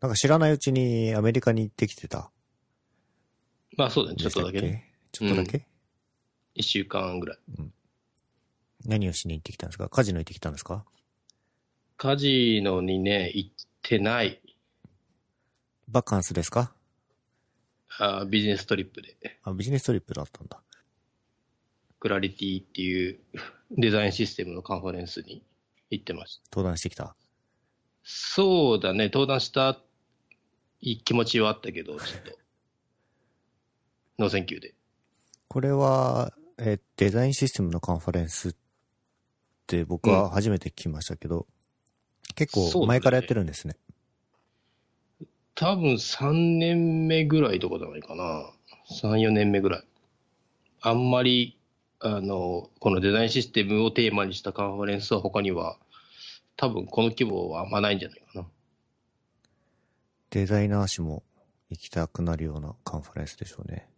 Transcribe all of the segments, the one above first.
なんか知らないうちにアメリカに行ってきてた。まあそうだね、ちょっとだけね。ちょっとだけ、一週間ぐらい。何をしに行ってきたんですか？カジノ行ってきたんですか？カジノにね、行ってない。バカンスですか？あビジネストリップで。あ、ビジネストリップだったんだ。クラリティっていう デザインシステムのカンファレンスに行ってました。登壇してきた？そうだね、登壇したい気持ちはあったけど、ちょっと。ノーセンキューで。これは、えーデザインシステムのカンファレンスって僕は初めて聞きましたけど、うん。結構前からやってるんですね。多分3年目ぐらいとかじゃないかな。3、4年目ぐらい。あんまり、あの、このデザインシステムをテーマにしたカンファレンスは他には、多分この規模はあんまないんじゃないかな。デザイナー誌も行きたくなるようなカンファレンスでしょうね。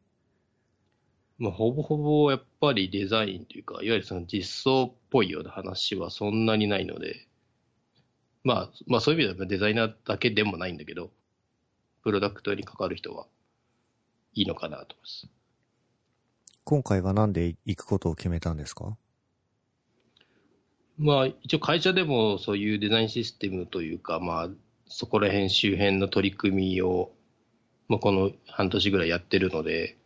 まあ、ほぼほぼやっぱりデザインというか、いわゆるその実装っぽいような話はそんなにないので、まあ、まあそういう意味ではデザイナーだけでもないんだけど、プロダクトに関わる人はいいのかなと思います。今回はなんで行くことを決めたんですか？まあ一応会社でもそういうデザインシステムというか、まあそこら辺周辺の取り組みを、まあこの半年ぐらいやってるので、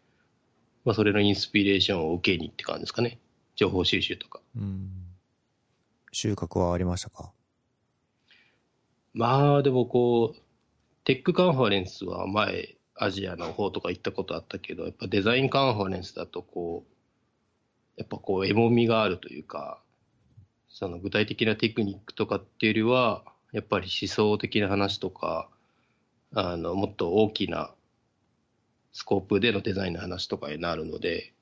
まあそれのインスピレーションを受けにって感じですかね。情報収集とか。うん。収穫はありましたか？まあでもこう、テックカンファレンスは前、アジアの方とか行ったことあったけど、やっぱデザインカンファレンスだとこう、やっぱこう、エモみがあるというか、その具体的なテクニックとかっていうよりは、やっぱり思想的な話とか、あの、もっと大きなスコープでのデザインの話とかになるので、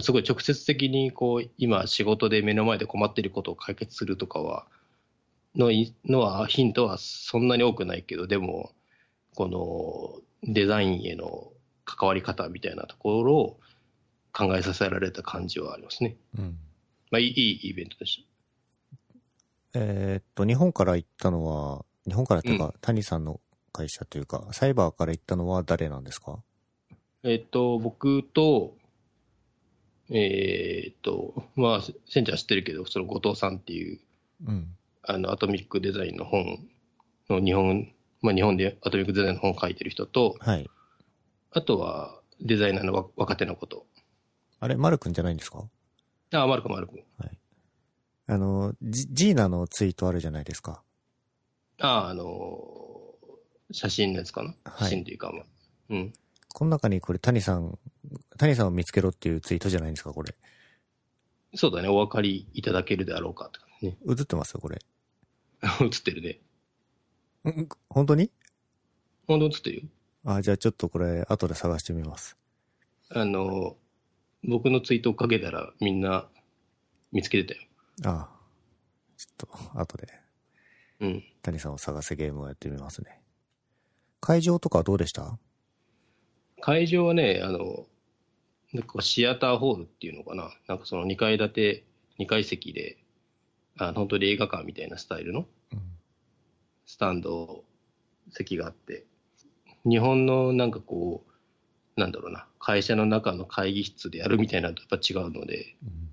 すごい直接的にこう、今仕事で目の前で困っていることを解決するとかは、のいのは、ヒントはそんなに多くないけど、でも、このデザインへの関わり方みたいなところを考えさせられた感じはありますね。うん。まあ、いいイベントでしえーっと、日本から行ったのは、日本からっていうか、谷さんの会社というか、サイバーから行ったのは誰なんですか？た。えっ、と、僕と、えっ、と、まあ、センちゃん知ってるけど、その後藤さんっていう、うん。あの、アトミックデザインの本の日本、まあ、日本でアトミックデザインの本を書いてる人と、はい。あとはデザイナーのわ若手のこと。あれ、マル君じゃないんですか？あ、マルコマルコ。あの、ジジーナのツイートあるじゃないですか。あ、あの写真のやつかな、はい写真というか、まあ、うん。この中にこれ谷さん、谷さんを見つけろっていうツイートじゃないんですか、これ。そうだね、お分かりいただけるであろうかって感じね。映ってますよ、これ。映ってるね。ん本当に？本当映ってるよ。あ、じゃあちょっとこれ、後で探してみます。あの、僕のツイートをかけたらみんな見つけてたよ。あちょっと、後で、うん。谷さんを探せゲームをやってみますね。会場とかはどうでした？会場はね、あの、なんかシアターホールっていうのかな。なんかその2階建て、2階席で、あ本当に映画館みたいなスタイルのうん。スタンド席があって、日本のなんかこう、なんだろうな、会社の中の会議室でやるみたいなのとやっぱ違うので、うん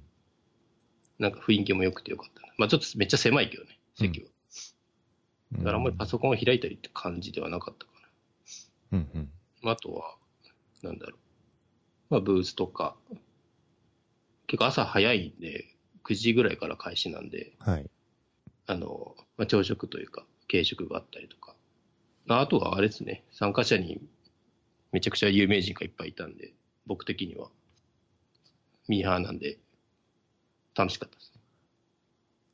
なんか雰囲気も良くてよかったな。まあちょっとめっちゃ狭いけどね、席は。だからあんまりパソコンを開いたりって感じではなかったかうんうん。な。あとは、なんだろう。まあブースとか、結構朝早いんで、9時ぐらいから開始なんで、はい。あの、まあ、朝食というか、軽食があったりとか。ああとはあれですね、参加者にめちゃくちゃ有名人がいっぱいいたんで、僕的には、ミーハーなんで、楽しかったですね。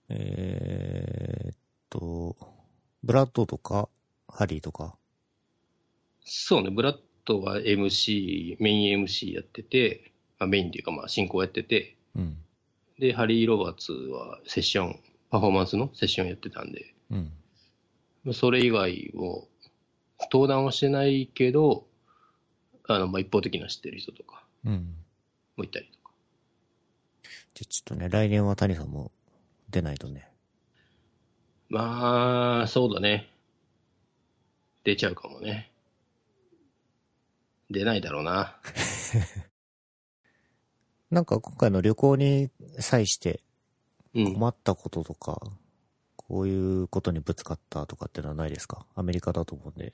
えーっと、ブラッドとか、ハリーとか？そうね、ブラッドは MC、メイン MC やってて、まあ、メインっていうかまあ進行やってて、うん。で、ハリー・ロバーツはセッション、パフォーマンスのセッションやってたんで、うん。まあそれ以外を、登壇はしてないけど、あの、まあ、一方的な知ってる人とかうん。もいたりとか。じゃ、ちょっとね、来年は谷さんも出ないとね。まあ、そうだね。出ちゃうかもね。出ないだろうな。なんか今回の旅行に際してうん。困ったこととか、こういうことにぶつかったとかってのはないですか？アメリカだと思うんで。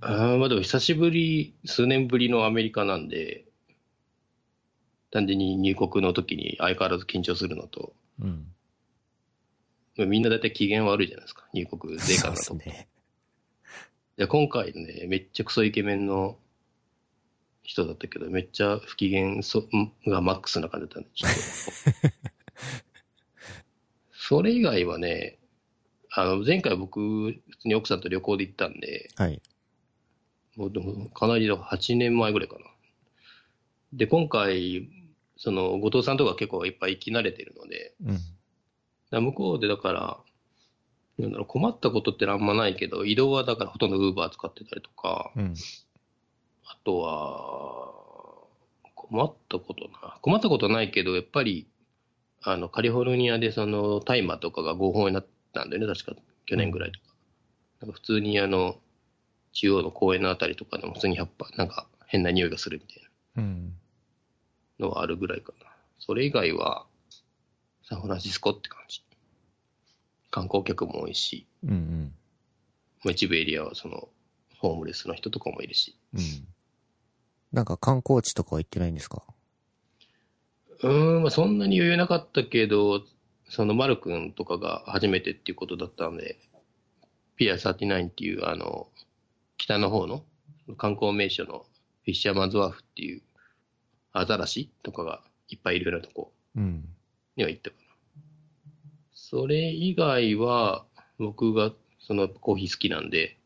あーまあでも久しぶり、数年ぶりのアメリカなんで、単純に入国の時に相変わらず緊張するのと、うん。まあみんな大体機嫌悪いじゃないですか、入国税関だと。ね。で今回ね、めっちゃクソイケメンの人だったけど、めっちゃ不機嫌そがマックスな感じだったんで、ちょっと。それ以外はね、あの、前回僕、普通に奥さんと旅行で行ったんで、はい。もうでもかなりだ8年前ぐらいかな。で、今回、その、後藤さんとか結構いっぱい行き慣れてるので、うん。向こうでだから、なんだろう困ったことってあんまないけど、移動はだからほとんどウーバー使ってたりとか、うん。あとは、困ったことな。困ったことないけど、やっぱり、あの、カリフォルニアでその、大麻とかが合法になったんだよね、確か、去年ぐらいとか。なんか普通にあの、中央の公園のあたりとかでも普通にやっぱ、なんか変な匂いがするみたいうん。なのはあるぐらいかな。それ以外は、サンフランシスコって感じ。観光客も多いし、うんうん。まあ一部エリアはその、ホームレスの人とかもいるし。うん。なんか観光地とかは行ってないんですか？うーん、まあ、そんなに余裕なかったけど、その、マル君とかが初めてっていうことだったので、ピア39っていう、あの、北の方の観光名所のフィッシャーマンズワーフっていうアザラシとかがいっぱいいるようなとこうん。には行ったかな。それ以外は、僕がそのコーヒー好きなんで、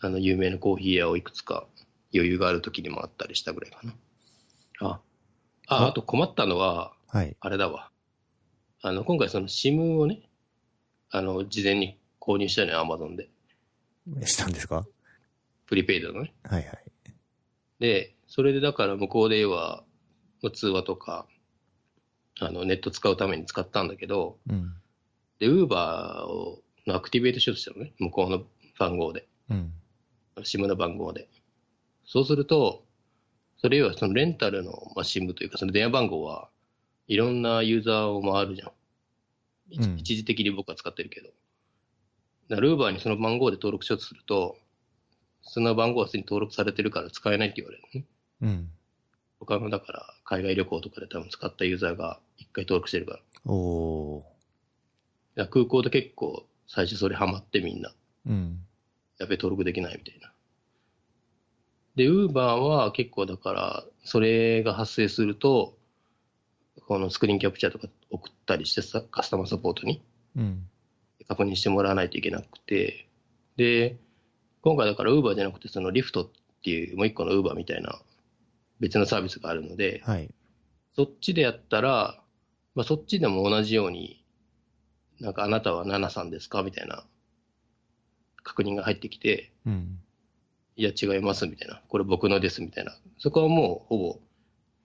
あの、有名なコーヒー屋をいくつか余裕がある時にもあったりしたぐらいかな。あ、あ、ああと困ったのは、はい。あれだわ。あの、今回その SIM をね、あの、事前に購入したのよ、アマゾンで。したんですか？プリペイドのね。はいはい。で、それでだから向こうでは、まあ通話とか、あの、ネット使うために使ったんだけど、うん。で、ウーバーをのアクティベートしようとしたのね、向こうの番号で、うん。SIM の番号で。そうすると、それ要はそのレンタルの、まあ、SIM というか、その電話番号はいろんなユーザーを回るじゃん。一うん一時的に僕は使ってるけど。だからウーバーにその番号で登録しようとすると、その番号はすでに登録されてるから使えないって言われるのね。うん。他のだから海外旅行とかで多分使ったユーザーが一回登録してるから。おー。ら空港で結構最初それハマってみんな。うん。やべえ登録できないみたいな。で、ウーバーは結構だから、それが発生すると、このスクリーンキャプチャーとか送ったりしてさ、カスタマーサポートにうん。確認してもらわないといけなくて、で、今回だからウーバーじゃなくて、そのリフトっていうもう一個のウーバーみたいな別のサービスがあるので、はい。そっちでやったら、まあ、そっちでも同じように、なんかあなたはナナさんですか？みたいな確認が入ってきて、うん。いや違いますみたいな、これ僕のですみたいな、そこはもうほぼ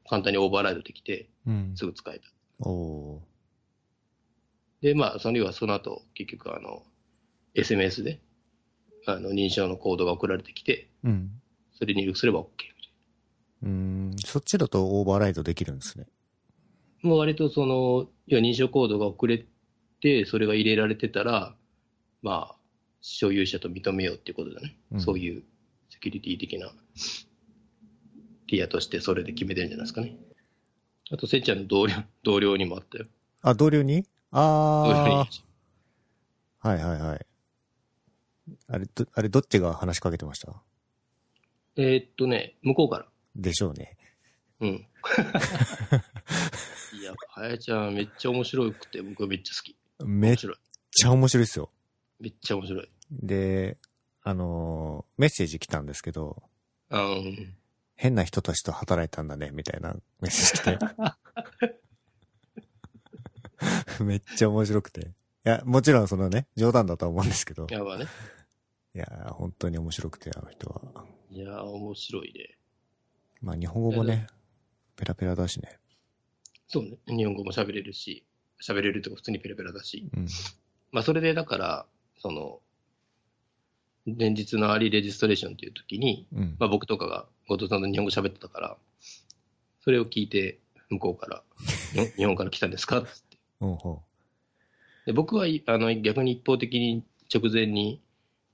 簡単にオーバーライドできて、うん。すぐ使えた。おー。で、まあ、その要はその後、結局あの、SMS で、あの、認証のコードが送られてきて、うん。それに入力すれば OK うーん。そっちだとオーバーライドできるんですね。な。もう割とその、要は認証コードが送れて、それが入れられてたら、まあ、所有者と認めようっていうことだね。うんそういうセキュリティ的なティアとしてそれで決めてるんじゃないですかね。あと、せっちゃんの同僚、同僚にもあったよ。あ、同僚に？同僚にああ。はいはいはい。あれ、ど、あれどっちが話しかけてました？えーっとね、向こうから。でしょうね。うん。いや、はやちゃんめっちゃ面白くて、僕はめっちゃ好き。めっ面白い。ちゃ面白いっすよ。めっちゃ面白い。で、あのーメッセージ来たんですけど、あうん。変な人たちと働いたんだね、みたいなメッセージ来て。めっちゃ面白くて。いや、もちろんそのね、冗談だとは思うんですけど、やばね。いや、本当に面白くて、あの人は。いや、面白いね。まあ、日本語もいやね、ペラペラだしね。そうね。日本語も喋れるし、喋れるとか普通にペラペラだし。うん。まあ、それでだから、その、前日のアーリーレジストレーションっていう時に、うん。まあ僕とかが後藤さんと日本語喋ってたから、それを聞いて、向こうから、日 本日本から来たんですかって。ほうほで僕はいあの逆に一方的に直前に、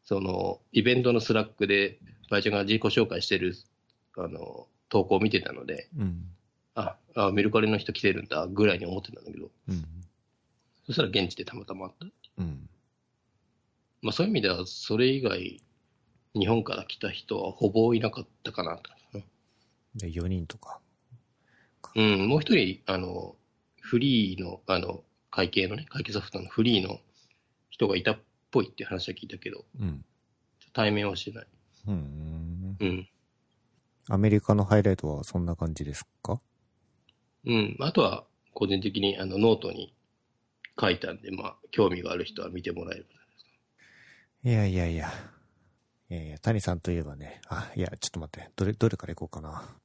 そのイベントのスラックで、バイちゃんが自己紹介してるあの投稿を見てたので、う。うん。ああ、メルカリの人来てるんだぐらいに思ってたんだけど、うん。そしたら現地でたまたまあった。うん。まあそういう意味では、それ以外、日本から来た人はほぼいなかったかなと。で、4人とか。うん、もう一人、あの、 freee の、あの、会計のね、会計ソフトの freee の人がいたっぽいって話は聞いたけど、うん。対面はしてない。うん。うん。アメリカのハイライトはそんな感じですか？うん。あとは、個人的にあのノートに書いたんで、まあ、興味がある人は見てもらえれば。いやいやいや。いやいや、谷さんといえばね。あ、いや、ちょっと待って。どれ、どれからいこうかな。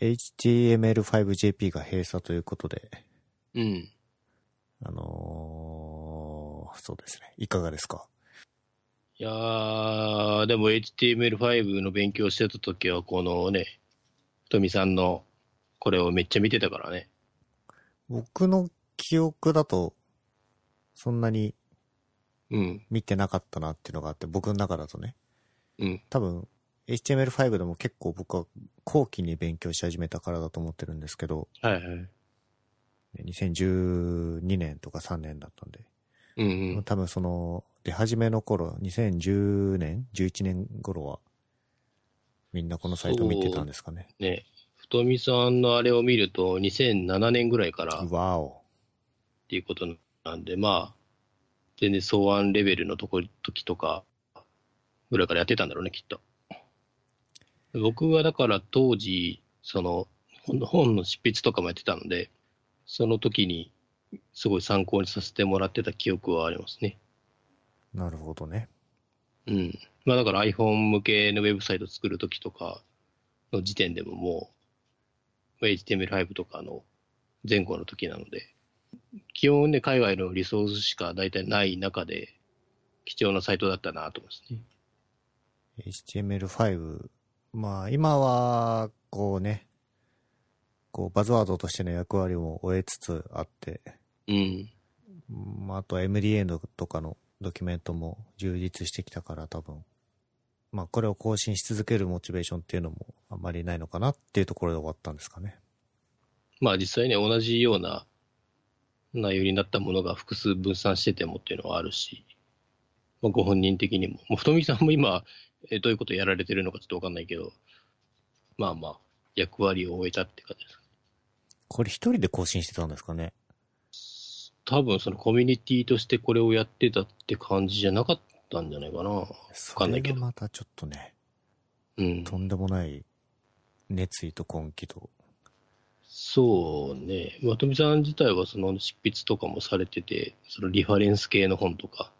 HTML5JP が閉鎖ということで、うん。あのー、そうですね。いかがですか？いやー、でも HTML5 の勉強してた時は、このね、富さんのこれをめっちゃ見てたからね。僕の記憶だと、そんなにうん。見てなかったなっていうのがあって、僕の中だとね。うん。多分、HTML5 でも結構僕は後期に勉強し始めたからだと思ってるんですけど、はいはい。2012年とか3年だったんで、うんうん。多分その、出始めの頃、2010年 ?11 年頃は、みんなこのサイト見てたんですかね。ね、太見さんのあれを見ると、2007年ぐらいからっわお。ていうことなんで、まあ、全然草案レベルのとこ時とか、ぐらいからやってたんだろうね、きっと。僕はだから当時、その本の執筆とかもやってたので、その時に、すごい参考にさせてもらってた記憶はありますね。なるほどね。うん。まあだから iPhone 向けのウェブサイト作るときとかの時点でももう、HTML5 とかの前後の時なので、基本ね、海外のリソースしか大体ない中で、貴重なサイトだったなと思いますね。HTML5。まあ、今は、こうね、こう、バズワードとしての役割も終えつつあって、うん。まあ、あと MDA のとかのドキュメントも充実してきたから多分、まあ、これを更新し続けるモチベーションっていうのもあんまりないのかなっていうところで終わったんですかね。まあ実際ね、同じような内容になったものが複数分散しててもっていうのはあるし、まあ、ご本人的にも、もう太見さんも今、えーどういうことやられてるのかちょっとわかんないけど、まあまあ、役割を終えたって感じです。これ一人で更新してたんですかね。多分そのコミュニティとしてこれをやってたって感じじゃなかったんじゃないかな。わそかんないけど。れがまたちょっとね、うん。とんでもない熱意と根気と。そうね。まとみさん自体はその執筆とかもされてて、そのリファレンス系の本とか、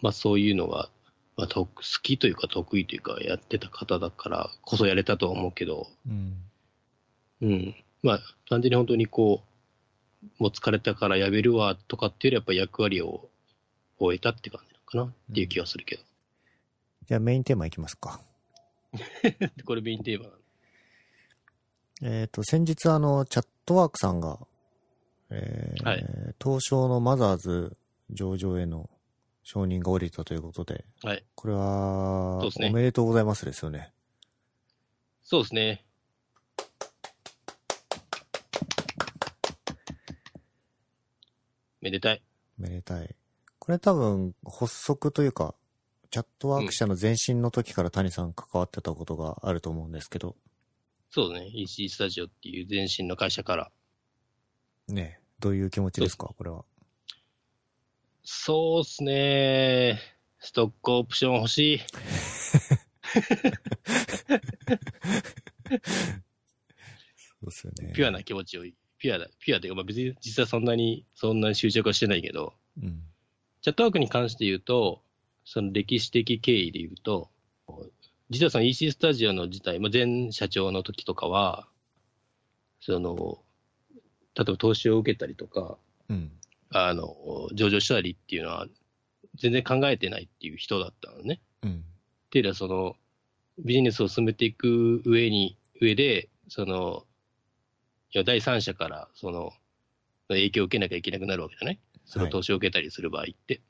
まあそういうのが、まあ、と好きというか得意というかやってた方だからこそやれたとは思うけど、うん。うん。まあ単純に本当にこう、もう疲れたからやめるわとかっていうよりやっぱ役割を終えたって感じかなっていう気がするけど。じゃあメインテーマいきますか。これメインテーマ。えっ、と、先日あの、チャットワークさんが、えーはい東証のマザーズ上場への承認が下りたということで、はい。これは、ねおめでとうございますですよね。そうですね。めでたい。めでたい。これ多分、発足というか、チャットワーク社の前身の時から谷さん関わってたことがあると思うんですけど、そうね。EC スタジオっていう前身の会社から。ね、どういう気持ちですか？これは。そうですね。ストックオプション欲しい。そうですよね。ピュアな気持ちを、ピュアだ、ピュアというか、まあ別に実はそんなに、そんなに執着はしてないけど、うん。チャットワークに関して言うと、その歴史的経緯で言うと、実はその EC スタジオの自体、まあ、前社長の時とかは、その、例えば投資を受けたりとか、うん。あの、上場したりっていうのは、全然考えてないっていう人だったのね。うん。っていうのはその、ビジネスを進めていく上に、上で、その、いや、第三者から、その、影響を受けなきゃいけなくなるわけじゃない？そのはい投資を受けたりする場合って。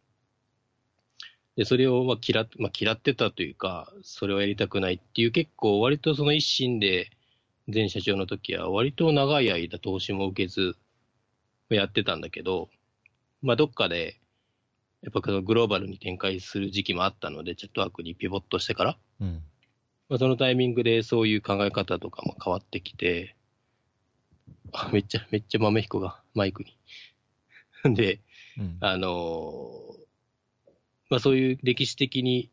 で、それをまあ嫌っ、まあ、嫌ってたというか、それをやりたくないっていう、結構割とその一心で、前社長の時は割と長い間投資も受けず、やってたんだけど、まあ、どっかで、やっぱこのグローバルに展開する時期もあったので、チャットワークにピボットしてから、うん。まあ、そのタイミングでそういう考え方とかも変わってきて、あめっちゃ、めっちゃ豆彦がマイクに。で、うん。あのーまあそういう歴史的に、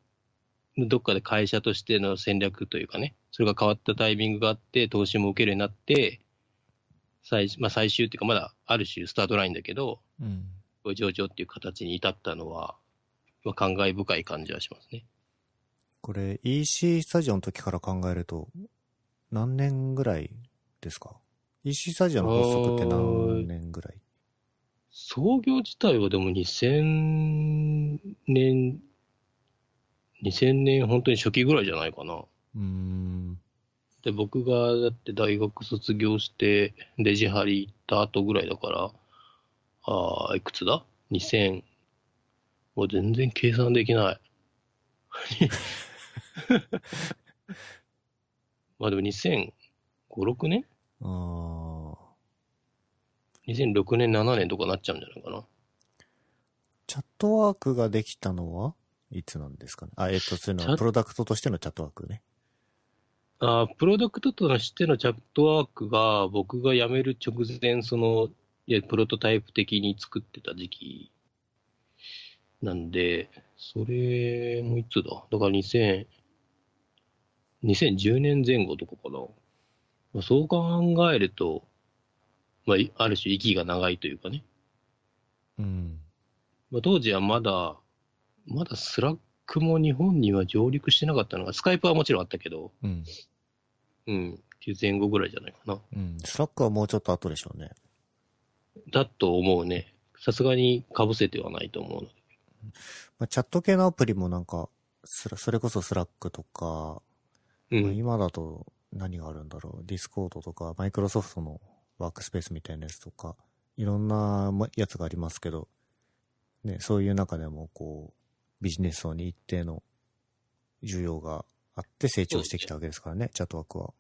どっかで会社としての戦略というかね、それが変わったタイミングがあって、投資も受けるようになって、最,、まあ、最終っていうか、まだある種スタートラインだけど、うん。こう上場っていう形に至ったのは、まあ、感慨深い感じはしますね。これ EC スタジオの時から考えると、何年ぐらいですか ?EC スタジオの発足って何年ぐらい？創業自体はでも2000年、2000年本当に初期ぐらいじゃないかな。うーん。で、僕がだって大学卒業して、レジ張り行った後ぐらいだから、ああ、いくつだ ?2000、もう全然計算できない。まあでも2005、6年？あー ?2006 年、7年とかなっちゃうんじゃないかな。チャットワークができたのはいつなんですかね？あ、えっと、そういうのはプロダクトとしてのチャットワークね。あープロダクトとしてのチャットワークが、僕が辞める直前、その、いや、プロトタイプ的に作ってた時期なんで、それもいつだ？だから2000、2010年前後とかかな。まあ、そう考えると、まあ、いある種息が長いというかね。うん。まあ、当時はまだ、まだスラックも日本には上陸してなかったのが、スカイプはもちろんあったけど、うん。うん、っていう前後ぐらいじゃないかな。うん。 Slackはもうちょっと後でしょうね。だと思うね。さすがに被せてはないと思うので。まあ、チャット系のアプリもなんか、それこそ Slackとか、うん。まあ今だと何があるんだろう？ Discordとか、マイクロソフトのワークスペースみたいなやつとか、いろんなまやつがありますけど、ね、そういう中でもこう、ビジネス層に一定の需要があって成長してきたわけですからね、 Chatworkは。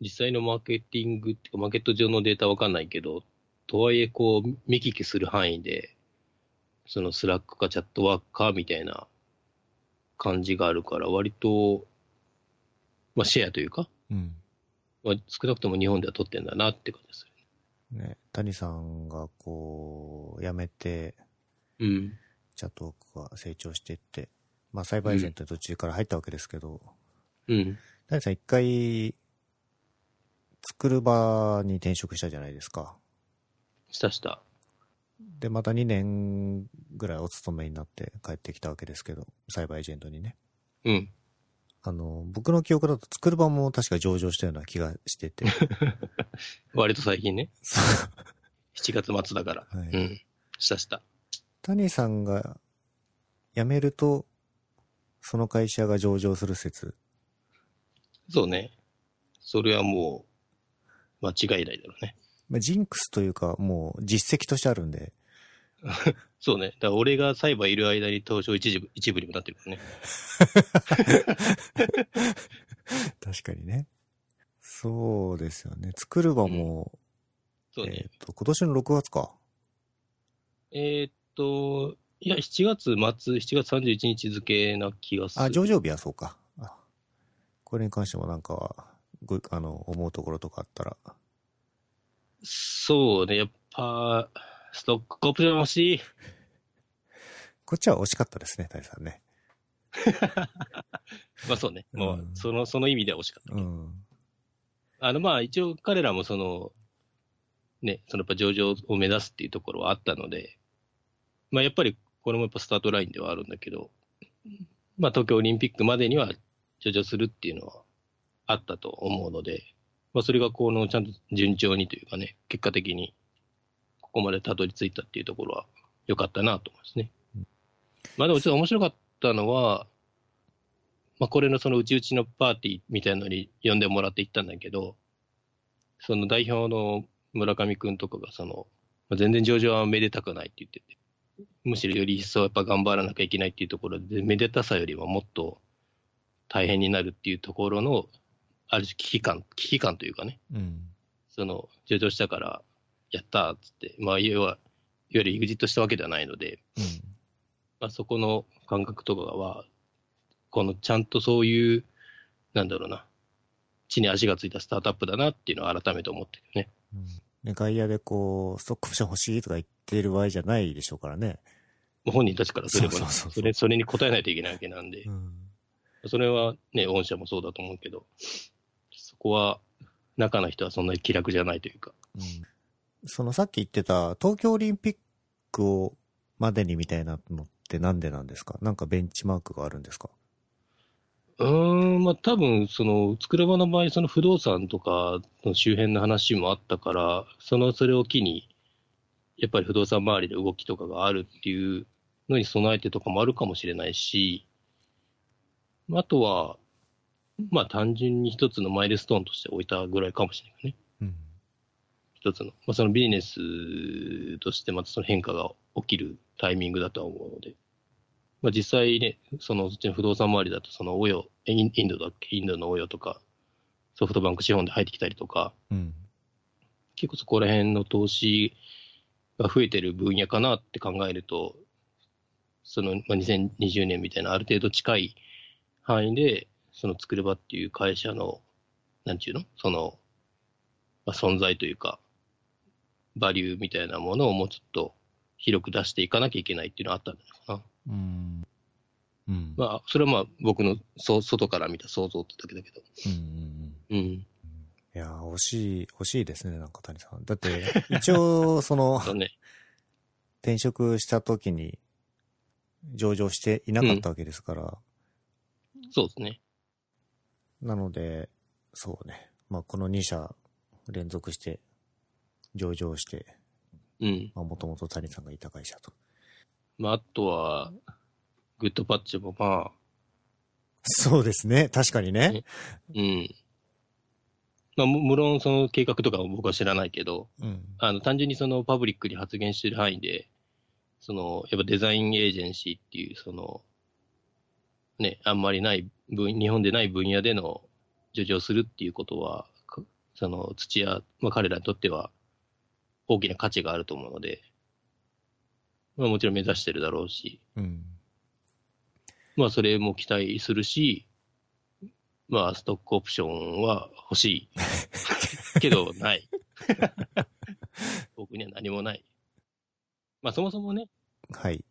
実際のマーケティングっていうか、マーケット上のデータわかんないけど、とはいえ、こう、見聞きする範囲で、その Slackか Chatworkかみたいな感じがあるから、割と、まあ、シェアというか、うん。まあ、少なくとも日本では取ってんだなって感じですね、谷さんがこう、辞めて、る。うん。チャットワークが成長していって、まあサイバーエージェントに途中から入ったわけですけど、うん。谷さん一回、作る場に転職したじゃないですか。したした。で、また2年ぐらいお勤めになって帰ってきたわけですけど、サイバーエージェントにね。うん。あの、僕の記憶だと作る場も確か上場したような気がしてて。割と最近ね。そう7月末だから。はいうん。したした。谷さんが辞めると、その会社が上場する説。そうね。それはもう、間違いないだろうね。まあ、ジンクスというか、もう実績としてあるんで、そうね。だ俺がサイバーいる間に東証一部一部にもなってるからね。確かにね。そうですよね。作る場も、そうねえっ、。と、今年の6月か。えーっと、いや、7月末、7月31日付な気がする。あ、上場日はそうか。あこれに関してもなんかは、ご、あの、思うところとかあったら。そうね。やっぱ、ストックオプション欲しい。こっちは惜しかったですね、谷さんね。まあそうね。もうう、んその、その意味では惜しかった。うん。あの、まあ一応彼らもその、ね、そのやっぱ上場を目指すっていうところはあったので、まあやっぱりこれもやっぱスタートラインではあるんだけど、まあ東京オリンピックまでには上場するっていうのはあったと思うので、まあそれがこのちゃんと順調にというかね、結果的にここまでたどり着いたっていうところは良かったなと思いますね。まあでもちょっと面白かったのは、まあ、これのそのうちうちのパーティーみたいなのに呼んでもらって行ったんだけど、その代表の村上くんとかが、その、まあ、全然上場はめでたくないって言ってて、むしろより一層やっぱ頑張らなきゃいけないっていうところで、めでたさよりももっと大変になるっていうところの、ある種危機感、危機感というかね、うん。その、上場したから、やったーっつって、まあ、要は、いわゆる EXIT したわけではないので、うん。まあ、そこの感覚とかは、このちゃんとそういう、なんだろうな、地に足がついたスタートアップだなっていうのを改めて思ってるね。うんね、外野でこう、ストックオプション欲しいとか言ってる場合じゃないでしょうからね。本人たちからすればそれ、それに応えないといけないわけなんでう、ん。それはね、御社もそうだと思うけど、そこは、中の人はそんなに気楽じゃないというか、うん。そのさっき言ってた東京オリンピックをまでにみたいなのってなんでなんですか？なんかベンチマークがあるんですか？うん、まあ多分、その、つくるばの場合、その不動産とかの周辺の話もあったから、その、それを機に、やっぱり不動産周りで動きとかがあるっていうのに備えてとかもあるかもしれないし、あとは、まあ単純に一つのマイルストーンとして置いたぐらいかもしれないね。うん。一つの。まあそのビジネスとしてまたその変化が起きるタイミングだとは思うので。まあ実際ね、そのそっちの不動産周りだとそのオヨ、インインドだっけ？インドのオヨとか、ソフトバンク資本で入ってきたりとか、うん。結構そこら辺の投資が増えてる分野かなって考えると、その、まあ、2020年みたいなある程度近い範囲で、その作る場っていう会社の、なんちゅうの？その、まあ、存在というか、バリューみたいなものをもうちょっと広く出していかなきゃいけないっていうのはあったんじゃないかな。うん。うん。まあ、それはまあ僕のそ外から見た想像ってだけだけど。うんうんうん。うん。いやー、惜しい、惜しいですね、なんか谷さん。だって、一応、その、ね。転職した時に上場していなかったわけですから、そうですね。なので、そうね。まあ、この2社連続して上場して、うん。まあ、もともと谷さんがいた会社と。まあ、あとは、グッドパッチもまあ、そうですね。確かにね。うん。まあ、む無論その計画とかは僕は知らないけど、うん。あの、単純にそのパブリックに発言してる範囲で、その、やっぱデザインエージェンシーっていう、その、ね、あんまりない分、日本でない分野での上場するっていうことは、かその土屋、まあ彼らにとっては大きな価値があると思うので、まあもちろん目指してるだろうし、うん。まあそれも期待するし、まあストックオプションは欲しい。けど、ない。僕には何もない。まあそもそもね、はい。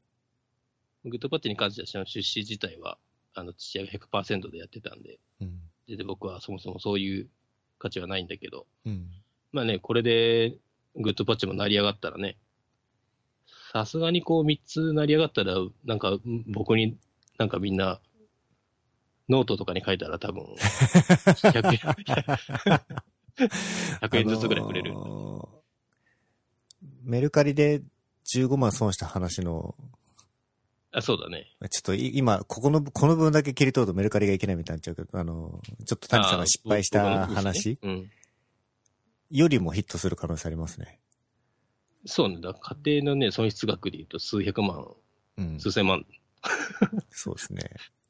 Goodpatchに関しては出資自体は、あの、父親が100%でやってたんで、うん。全然僕はそもそもそういう価値はないんだけど、うん。まあね、これで Goodpatchも成り上がったらね、さすがにこう3つ成り上がったら、なんか僕になんかみんな、ノートとかに書いたら多分、100円、100円ずつぐらいくれる。あのーメルカリで15万損した話の、あ、そうだね。ちょっとい今、ここの、この部分だけ切り取るとメルカリがいけないみたいになっちゃうけど、あのー、ちょっと谷さんが失敗した話ね？うん。よりもヒットする可能性ありますね。そうね。だ家庭のね、損失額で言うと数百万、うん。数千万、そうですね。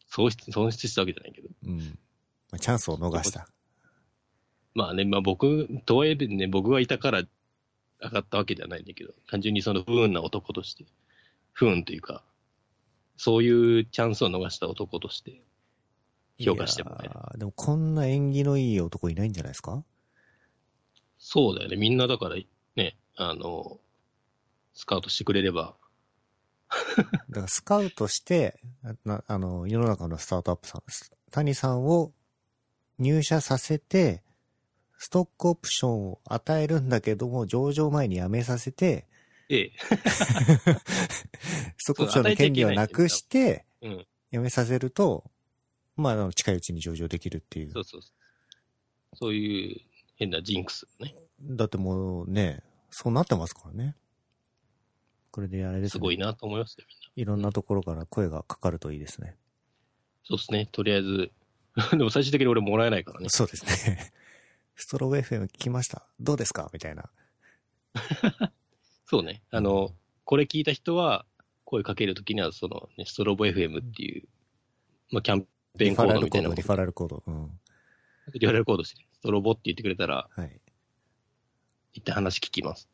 損失、損失したわけじゃないけど。うん。まあチャンスを逃した。まあね、まあ僕、とはいえね、僕がいたから上がったわけじゃないんだけど、単純にその不運な男として、不運というか、そういうチャンスを逃した男として評価してもらえるでもこんな縁起のいい男いないんじゃないですか？そうだよね。みんなだからね、あの、スカウトしてくれれば、だからスカウトして、あなあの、世の中のスタートアップさん、ス谷さんを入社させて、ストックオプションを与えるんだけども、上場前に辞めさせて、ええ、ストックオプションの権利をなくして、うん、辞めさせると、まあ近いうちに上場できるっていうそ。うそうそう。そういう変なジンクスね。だってもうね、そうなってますからね。これであれですね。すごいなと思いますよ、みんな。いろんなところから声がかかるといいですね。そうですね。とりあえず。でも最終的に俺もらえないからね。そうですね。ストロボ FM 聞きました？どうですか？みたいな。そうね。あの、これ聞いた人は、声かけるときには、その、ね、ストロボ FM っていう、まあ、キャンペーンコードみたいなのリファラルコード、リファラルコード。うん。リファラルコードして、ストロボって言ってくれたら、はい。行って話聞きます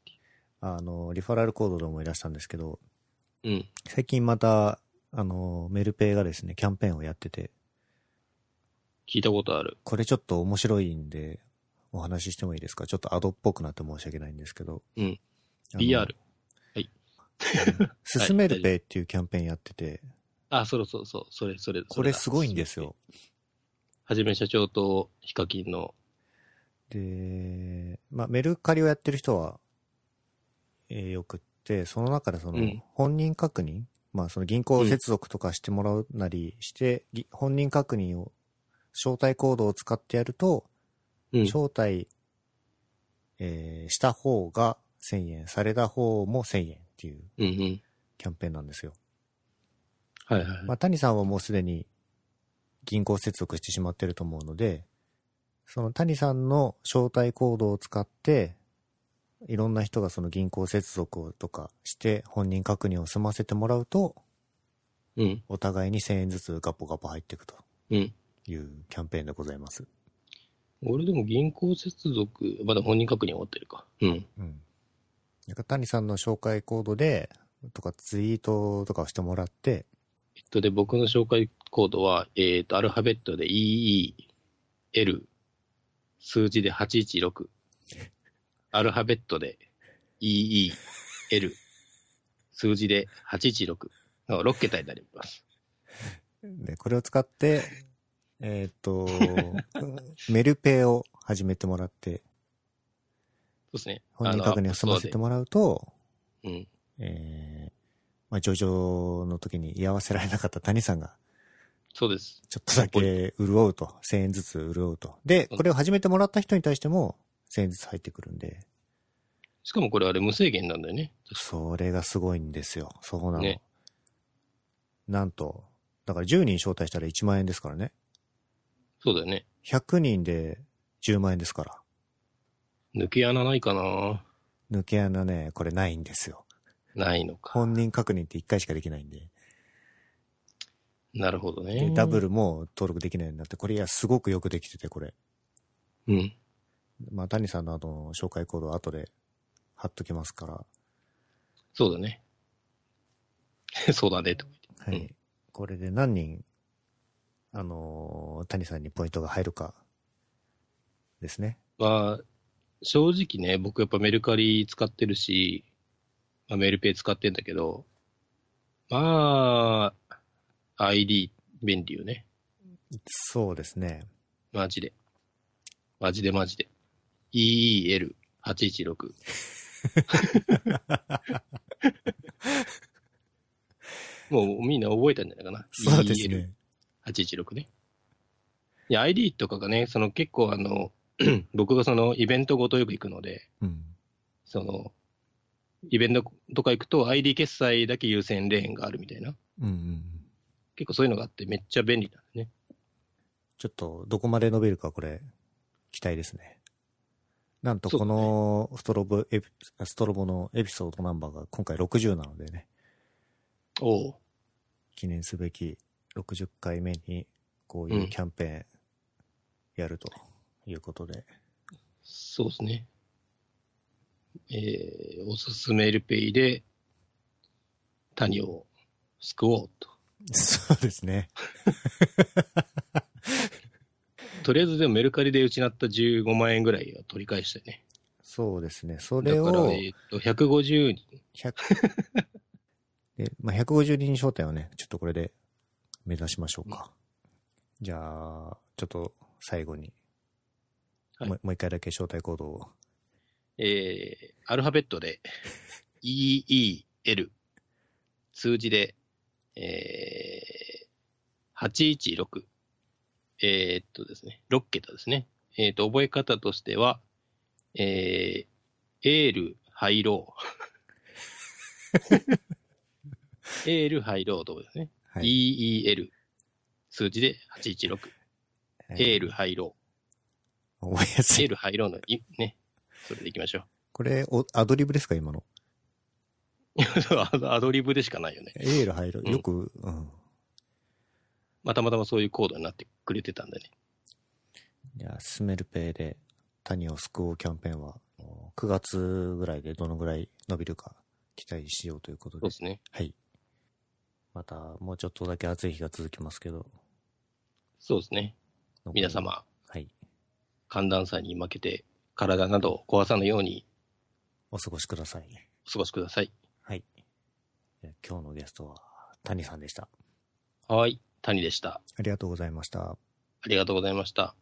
あの、リファラルコードで思い出したんですけど、う。うん。最近また、あの、メルペイがですね、キャンペーンをやってて、聞いたことある。これちょっと面白いんで、お話ししてもいいですか？ちょっとアドっぽくなって申し訳ないんですけど。うん。BR。すすめるペイっていうキャンペーンやってて、あ、そうそうそう。それ、それ。これすごいんですよ。。はじめ社長とヒカキンの、で、まあ、メルカリをやってる人は、えーよくって、その中でそのうん、本人確認、まあ、その銀行接続とかしてもらうなりして、ぎ本人確認を、招待コードを使ってやると、うん。招待、えーした方が1000円、された方も1000円っていううんうん。キャンペーンなんですよ。はいはい。まあ、谷さんはもうすでに銀行接続してしまってると思うので、その谷さんの招待コードを使って、いろんな人がその銀行接続とかして本人確認を済ませてもらうと、うん。お互いに1000円ずつガポガポ入っていくとうん。いうキャンペーンでございます。俺でも銀行接続、まだ本人確認終わってるか。うん。うん。なんか谷さんの紹介コードで、とかツイートとかをしてもらって、えっと、で、僕の紹介コードは、えっと、アルファベットで EE、L、数字で816。アルファベットで EE、L、数字で816。あ6桁になります。で、これを使って、えーっと、メルペイを始めてもらって、そうですね。本人確認を済ませてもらうと、らうん。えー、まあ、上場の時に居合わせられなかった谷さんが、そうです。ちょっとだけ潤うと、1000円ずつ潤うと。で、これを始めてもらった人に対しても、1000円ずつ入ってくるんで、しかもこれあれ無制限なんだよね。それがすごいんですよ。そうなの。ねなんと、だから10人招待したら1万円ですからね。そうだよね。100人で10万円ですから。抜け穴ないかな抜け穴ね、これないんですよ。ないのか。本人確認って1回しかできないんで。なるほどでね。ダブルも登録できないようになって、これいや、すごくよくできてて、これ。うん。まあ、谷さんの後の紹介コードは後で貼っときますから。そうだね。そうだね、とかはい。うんこれで何人、あのー谷さんにポイントが入るか、ですね。まあ、正直ね、僕やっぱメルカリ使ってるし、まあ、メルペイ使ってんだけど、まあ、ID 便利よね。そうですね。マジで。マジでマジで。EEL816。もうみんな覚えたんじゃないかな。そうですね。816ね。いや、ID とかがね、その結構あの、僕がそのイベントごとよく行くので、うん。その、イベントとか行くと ID 決済だけ優先レーンがあるみたいな。うんうん。結構そういうのがあってめっちゃ便利なんですね。ちょっと、どこまで伸びるか、これ、期待ですね。なんと、このストロボエピ、ストロボのエピソードナンバーが今回60なのでね、おう記念すべき60回目に、こういうキャンペーンやるということで、そうですね。えー、おすすめルペイで、谷を救おうと。そうですね。とりあえずでもメルカリで失った15万円ぐらいは取り返したよね。そうですね。そだから、れを、えっ、と、150人。100で、まあ、150人招待をね、ちょっとこれで目指しましょうか。じゃあ、ちょっと最後に、はいもうもう一回だけ招待コードを。えー、アルファベットで、EEL、数字で、えー、816、えー、っとですね、6桁ですね。えー、っと、覚え方としては、えー、エール、入ろう。エール、入ろうとですね。はい。EEL、数字で816。エール入ろ覚えやう。すい。エール入ろうの、いね。それでいきましょう。これ、おアドリブですか今の？アドリブでしかないよね。エール入る。うんよく、うん。まあたまたまそういうコードになってくれてたんでね。じゃあ、スメルペイで谷を救おうキャンペーンは、9月ぐらいでどのぐらい伸びるか期待しようということで。そうですね。はい。また、もうちょっとだけ暑い日が続きますけど。そうですね。皆。様、はい。寒暖差に負けて体などを壊さぬようにお過ごしください。お過ごしください。はい。今日のゲストは谷さんでした。はい。谷でした。ありがとうございました。ありがとうございました。